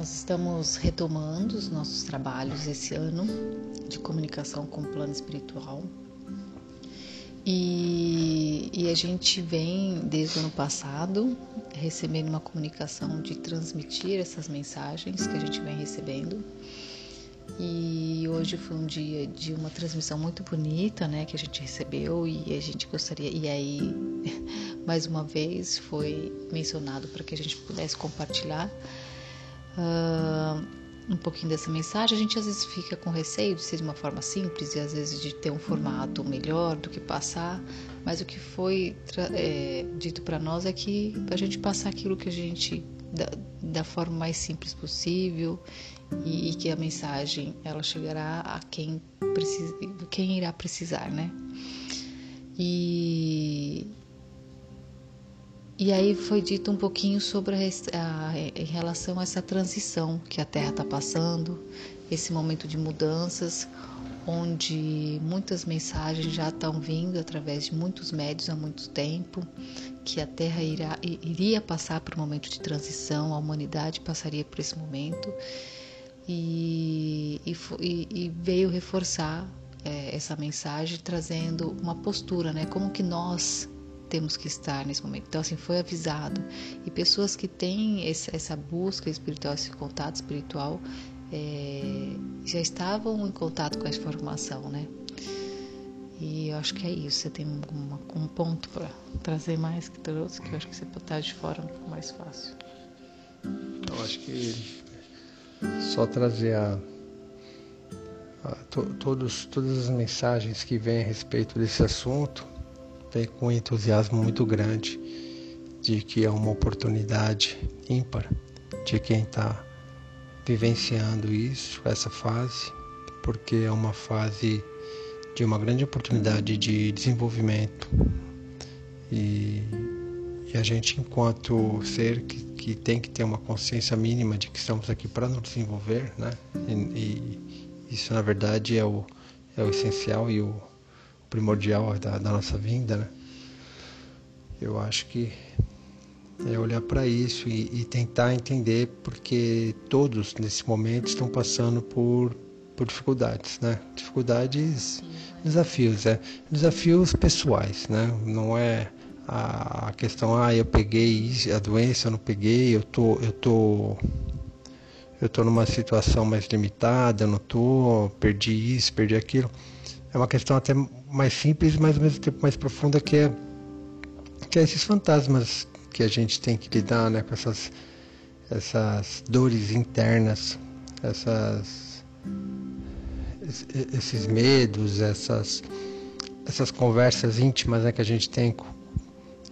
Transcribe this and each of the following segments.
Nós estamos retomando os nossos trabalhos esse ano de comunicação com o plano espiritual. E, e, a gente vem desde o ano passado recebendo uma comunicação de transmitir essas mensagens que a gente vem recebendo. E hoje foi um dia de uma transmissão muito bonita, né, que a gente recebeu e a gente gostaria e aí mais uma vez foi mencionado para que a gente pudesse compartilhar uh, um pouquinho dessa mensagem. A gente às vezes fica com receio de ser de uma forma simples e às vezes de ter um formato melhor do que passar, mas o que foi é, dito para nós é que a gente passar aquilo que a gente da, da forma mais simples possível e, e, que a mensagem ela chegará a quem precisa, quem irá precisar, né? E e aí foi dito um pouquinho sobre a, a, em relação a essa transição que a Terra está passando, esse momento de mudanças, onde muitas mensagens já estão vindo através de muitos médios há muito tempo, que a Terra irá, iria passar por um momento de transição, a humanidade passaria por esse momento, e, e, e veio reforçar é, essa mensagem trazendo uma postura, né? Como que nós temos que estar nesse momento. Então, assim, foi avisado. E pessoas que têm essa busca espiritual, esse contato espiritual, é, já estavam em contato com a informação, né? E eu acho que é isso. Você tem uma, um ponto para trazer mais que trouxe, que eu acho que você pode estar de fora um pouco mais fácil. Eu acho que só trazer a, a to, todos, todas as mensagens que vêm a respeito desse assunto com um entusiasmo muito grande de que é uma oportunidade ímpar de quem está vivenciando isso, essa fase, porque é uma fase de uma grande oportunidade de desenvolvimento e, e a gente enquanto ser que, que, tem que ter uma consciência mínima de que estamos aqui para nos desenvolver, né? E, e, isso na verdade é o, é o essencial e o primordial da, da nossa vinda, né? Eu acho que é olhar para isso e, e, tentar entender porque todos nesse momento estão passando por, por dificuldades, né? Dificuldades, desafios, é desafios pessoais, né? Não é a questão ah eu peguei a doença, eu não peguei, eu tô eu tô eu tô numa situação mais limitada, eu não tô, perdi isso, perdi aquilo. É uma questão até mais simples, mas ao mesmo tempo mais profunda que é que é esses fantasmas que a gente tem que lidar né, com essas, essas dores internas, essas, esses medos, essas, essas conversas íntimas né, que a gente tem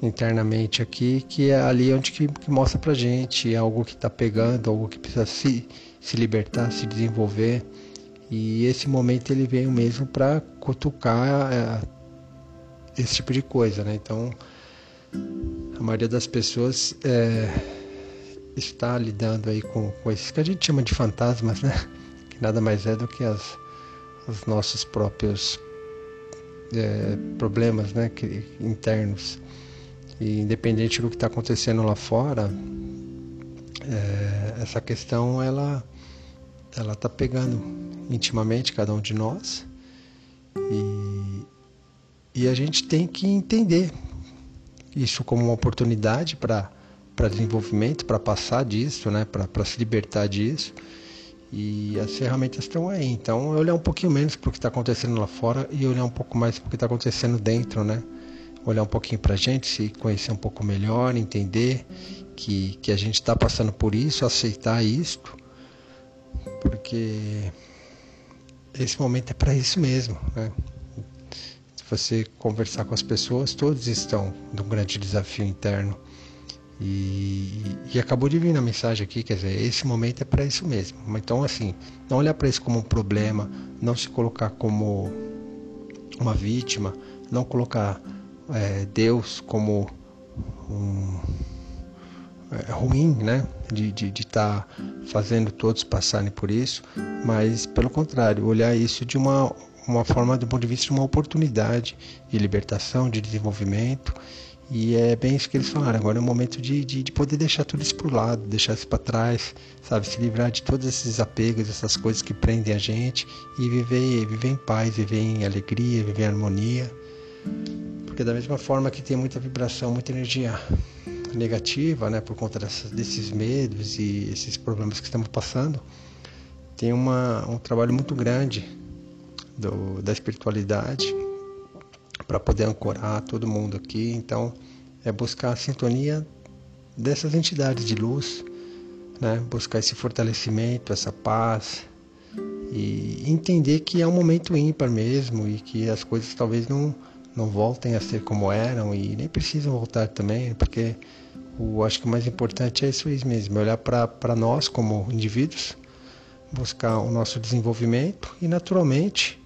internamente aqui, que é ali onde que, que mostra pra gente algo que está pegando, algo que precisa se, se libertar, se desenvolver. E esse momento ele veio mesmo para cutucar é, esse tipo de coisa, né? Então, a maioria das pessoas é, está lidando aí com, com esses que a gente chama de fantasmas, né? Que nada mais é do que as, os nossos próprios é, problemas, né? Que, internos. E independente do que está acontecendo lá fora, é, essa questão ela ela está pegando intimamente cada um de nós e, e a gente tem que entender isso como uma oportunidade para desenvolvimento, para passar disso, né, para se libertar disso. E as ferramentas estão aí. Então, olhar um pouquinho menos para o que está acontecendo lá fora e olhar um pouco mais para o que está acontecendo dentro, né? Olhar um pouquinho para a gente, se conhecer um pouco melhor, entender que, que a gente está passando por isso, aceitar isto, porque esse momento é para isso mesmo, né? você conversar com as pessoas, todos estão num grande desafio interno. E, e, acabou de vir na mensagem aqui, quer dizer, esse momento é para isso mesmo. Então, assim, não olhar para isso como um problema, não se colocar como uma vítima, não colocar é, Deus como um, ruim, né? De estar de, de tá fazendo todos passarem por isso, mas pelo contrário, olhar isso de uma uma forma do ponto de vista de uma oportunidade de libertação, de desenvolvimento E é bem isso que eles falaram. Agora é o momento de, de, de poder deixar tudo isso por lado, deixar isso para trás, sabe? Se livrar de todos esses apegos, essas coisas que prendem a gente e viver, viver em paz, viver em alegria, viver em harmonia. Porque da mesma forma que tem muita vibração, muita energia negativa, né, por conta dessas, desses medos e esses problemas que estamos passando, tem uma, um trabalho muito grande do, da espiritualidade para poder ancorar todo mundo aqui. Então, é buscar a sintonia dessas entidades de luz, né? buscar esse fortalecimento, essa paz e entender que é um momento ímpar mesmo e que as coisas talvez não, não voltem a ser como eram e nem precisam voltar também, porque o acho que o mais importante é isso mesmo, é olhar para nós como indivíduos, buscar o nosso desenvolvimento e naturalmente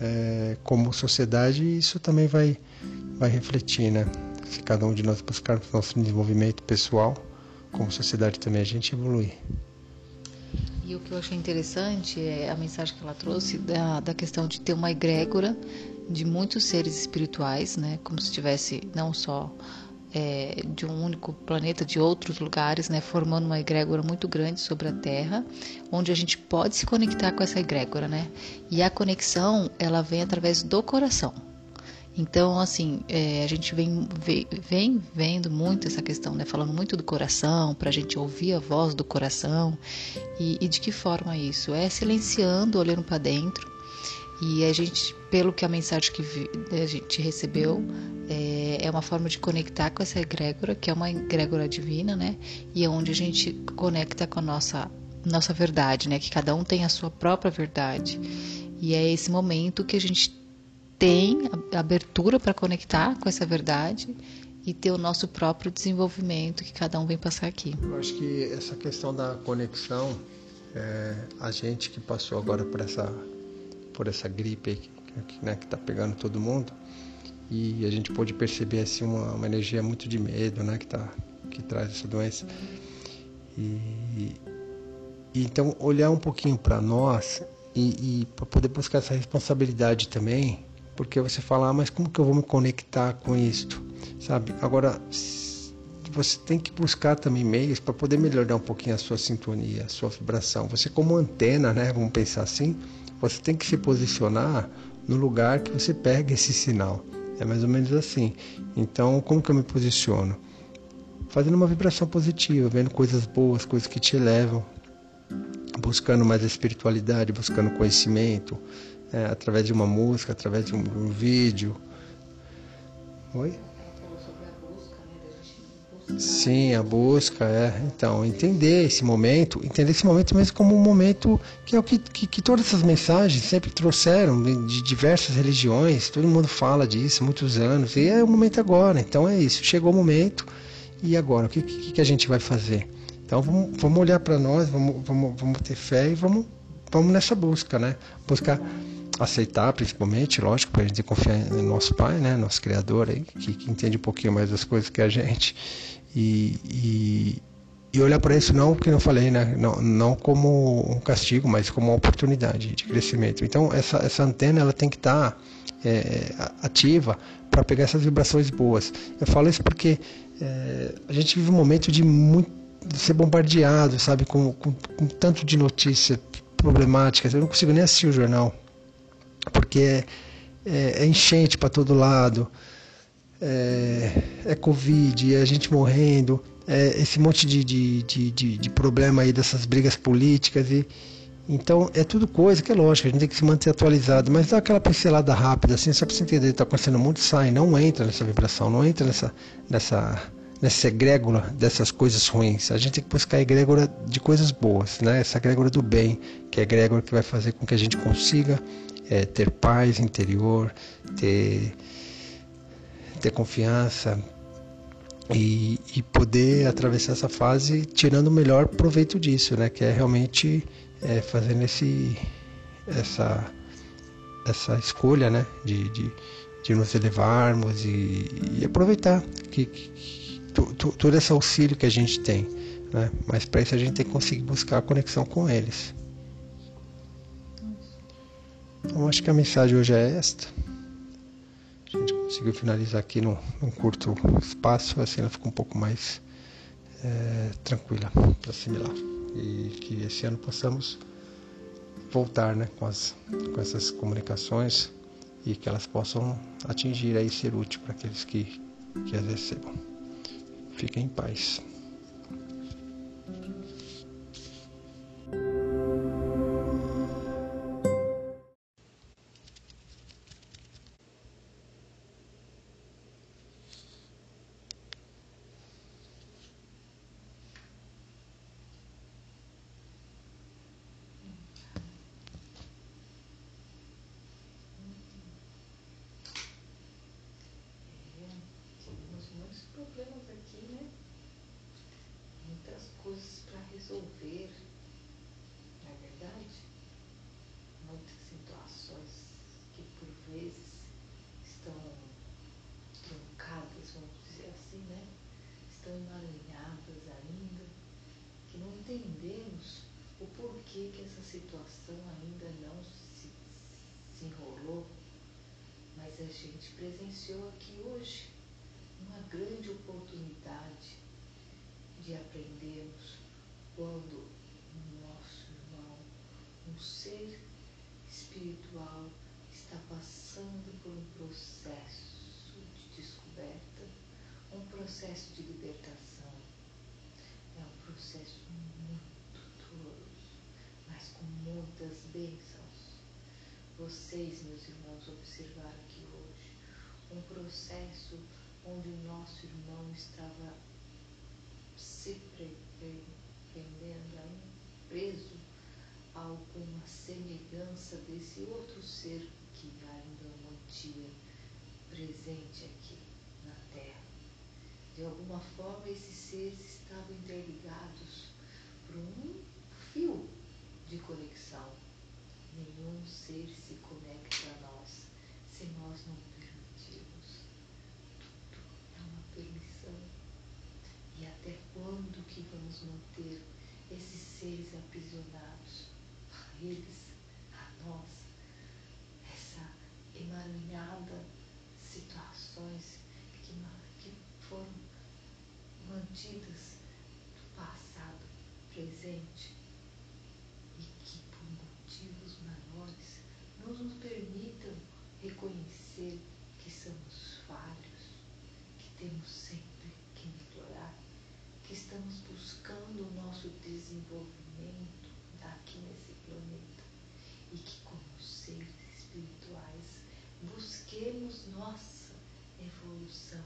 é, como sociedade isso também vai, vai refletir, né? Se cada um de nós buscar o nosso desenvolvimento pessoal, como sociedade também a gente evoluir. E o que eu achei interessante é a mensagem que ela trouxe da, da questão de ter uma egrégora de muitos seres espirituais, né? Como se tivesse não só é, de um único planeta, de outros lugares, né, formando uma egrégora muito grande sobre a Terra, onde a gente pode se conectar com essa egrégora, né? E a conexão ela vem através do coração. Então, assim, é, a gente vem, vem vendo muito essa questão, né? Falando muito do coração, para a gente ouvir a voz do coração. E, e de que forma isso? É silenciando, olhando para dentro. E a gente, pelo que a mensagem que a gente recebeu, é, é uma forma de conectar com essa egrégora, que é uma egrégora divina, né? E é onde a gente conecta com a nossa, nossa verdade, né? Que cada um tem a sua própria verdade. E é esse momento que a gente tem abertura para conectar com essa verdade e ter o nosso próprio desenvolvimento que cada um vem passar aqui. Eu acho que essa questão da conexão, é, a gente que passou agora por essa, por essa gripe que né, está pegando todo mundo, e a gente pôde perceber assim uma, uma energia muito de medo, né, que tá que traz essa doença. E, e então olhar um pouquinho para nós e, e para poder buscar essa responsabilidade também, porque você fala, ah, mas como que eu vou me conectar com isto, sabe? Agora você tem que buscar também meios para poder melhorar um pouquinho a sua sintonia, a sua vibração. Você como antena, né, vamos pensar assim, você tem que se posicionar no lugar que você pega esse sinal. É mais ou menos assim. Então, como que eu me posiciono? Fazendo uma vibração positiva, vendo coisas boas, coisas que te elevam, buscando mais espiritualidade, buscando conhecimento, é, através de uma música, através de um, um vídeo. Oi? Sim, a busca, é. Então, entender esse momento, entender esse momento mesmo como um momento que é o que, que, que todas essas mensagens sempre trouxeram de, diversas religiões, todo mundo fala disso muitos anos, e é o momento agora. Então é isso, chegou o momento, e agora? O que, que, que a gente vai fazer? Então vamos, vamos olhar para nós, vamos, vamos, vamos ter fé e vamos, vamos nessa busca, né? Buscar aceitar, principalmente, lógico, para a gente confiar no nosso Pai, né, nosso Criador aí, que, que entende um pouquinho mais das coisas que a gente e, e, e olhar para isso não, que eu falei, né, não, não como um castigo, mas como uma oportunidade de crescimento. Então essa, essa antena ela tem que estar tá, é, ativa para pegar essas vibrações boas. Eu falo isso porque é, a gente vive um momento de muito de ser bombardeado, sabe, com, com, com tanto de notícias problemáticas. Eu não consigo nem assistir o jornal porque é, é, é enchente para todo lado, é, é Covid, é a gente morrendo, é esse monte de, de, de, de, de problema aí dessas brigas políticas e então é tudo coisa que é lógico, a gente tem que se manter atualizado, mas dá aquela pincelada rápida, assim, só para você entender, está acontecendo muito, sai, não entra nessa vibração, não entra nessa, nessa, nessa egrégora dessas coisas ruins. A gente tem que buscar a egrégora de coisas boas, né? Essa egrégora do bem, que é a egrégora que vai fazer com que a gente consiga é, ter paz interior, ter, ter confiança e, e poder atravessar essa fase tirando o melhor proveito disso, né? Que é realmente é, fazendo esse, essa, essa escolha, né? De, de, de nos elevarmos e, e aproveitar que, que, todo esse auxílio que a gente tem, né? Mas para isso a gente tem que conseguir buscar a conexão com eles. Então acho que a mensagem hoje é esta. Conseguiu finalizar aqui num, num curto espaço, assim ela ficou um pouco mais é, tranquila para assimilar. E que esse ano possamos voltar né, com, as, com essas comunicações e que elas possam atingir e ser útil para aqueles que, que as recebam. Fiquem em paz. Situação ainda não se, se enrolou, mas a gente presenciou aqui hoje uma grande oportunidade de aprendermos quando o nosso irmão, um ser espiritual, está passando por um processo de descoberta, um processo de libertação. É um processo muito doloroso, mas com muitas bênçãos. Vocês, meus irmãos, observaram aqui hoje um processo onde o nosso irmão estava se aí, preso a alguma semelhança desse outro ser que ainda mantinha presente aqui na Terra. De alguma forma, esses seres estavam interligados por um fio de conexão. Nenhum ser se conecta a nós se nós não permitirmos. Tudo é uma permissão. E até quando que vamos manter esses seres aprisionados, a eles, a nós, essa emaranhada situações que, que foram mantidas do passado presente e que por motivos maiores não nos permitam reconhecer que somos falhos, que temos sempre que melhorar que estamos buscando o nosso desenvolvimento aqui nesse planeta e que, como seres espirituais, nossa evolução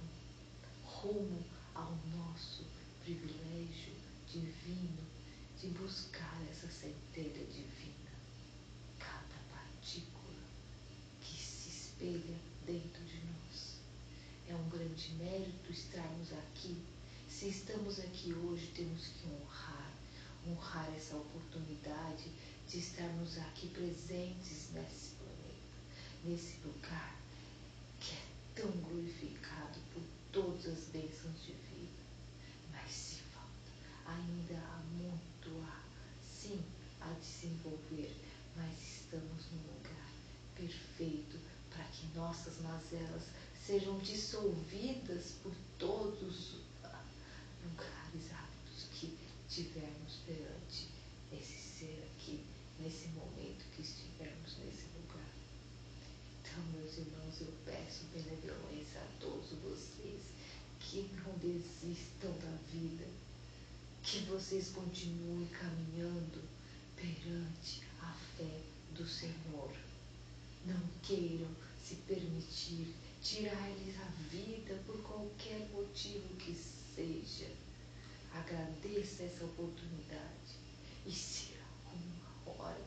rumo ao nosso privilégio divino de buscar essa centelha divina. Cada partícula que se espelha dentro de nós. É um grande mérito estarmos aqui se estamos aqui hoje, temos que honrar, honrar essa oportunidade de estarmos aqui presentes nesse planeta, nesse lugar tão glorificado por todas as bênçãos de vida. Mas se falta, ainda há muito a, sim, a desenvolver, mas estamos num lugar perfeito para que nossas mazelas sejam dissolvidas por todos lugares aptos que tivermos perante esse ser aqui, nesse momento que estivermos nesse meus irmãos, eu peço benevolência a todos vocês que não desistam da vida, que vocês continuem caminhando perante a fé do Senhor. Não queiram se permitir tirar-lhes a vida por qualquer motivo que seja. Agradeça essa oportunidade. E se alguma hora,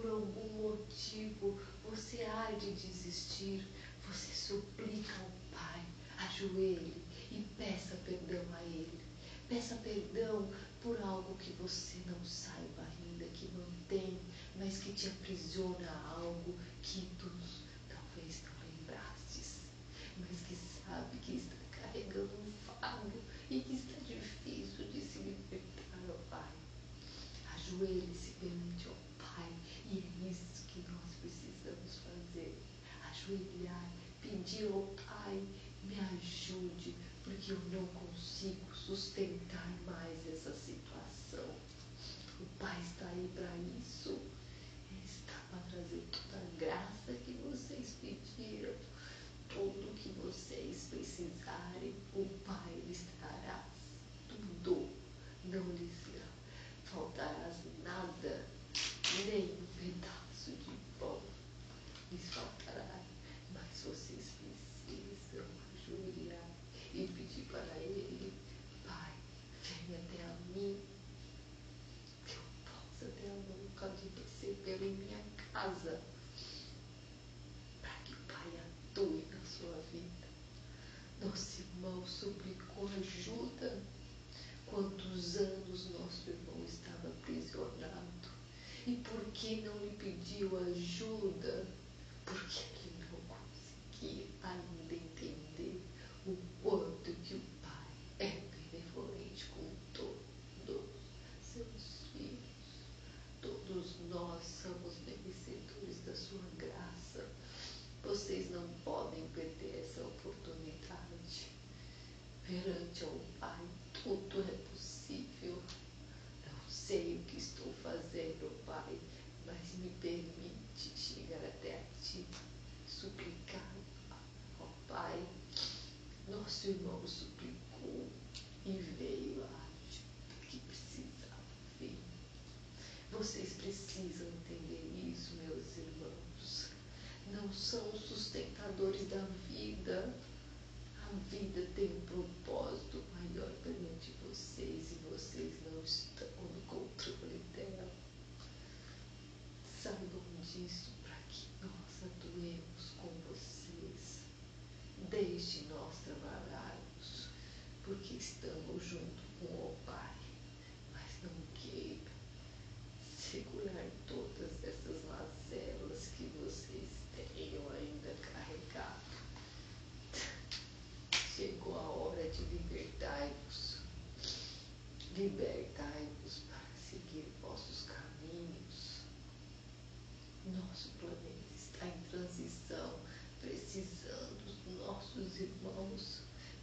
por algum motivo, você há de desistir, você suplica ao Pai, ajoelhe e peça perdão a Ele. Peça perdão por algo que você não saiba ainda, que mantém, mas que te aprisiona a algo que tu talvez não lembrastes, mas que sabe que está carregando E por que não lhe pediu ajuda?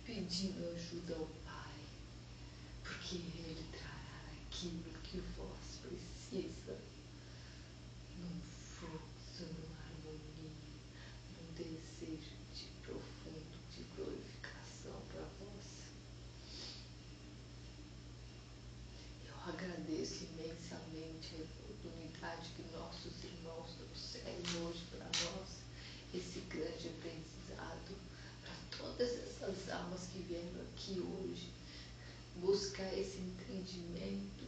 pedindo ajuda ao Pai, porque Ele trará aquilo que vós precisa. arrependimento,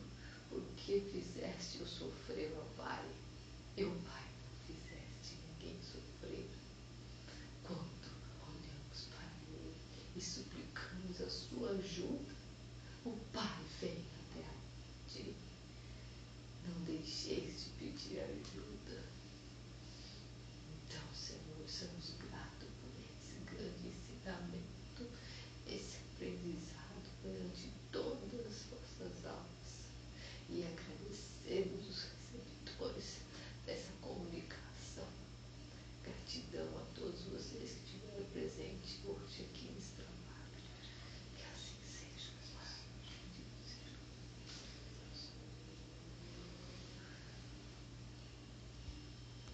porque fizeste eu sofrer, meu Pai.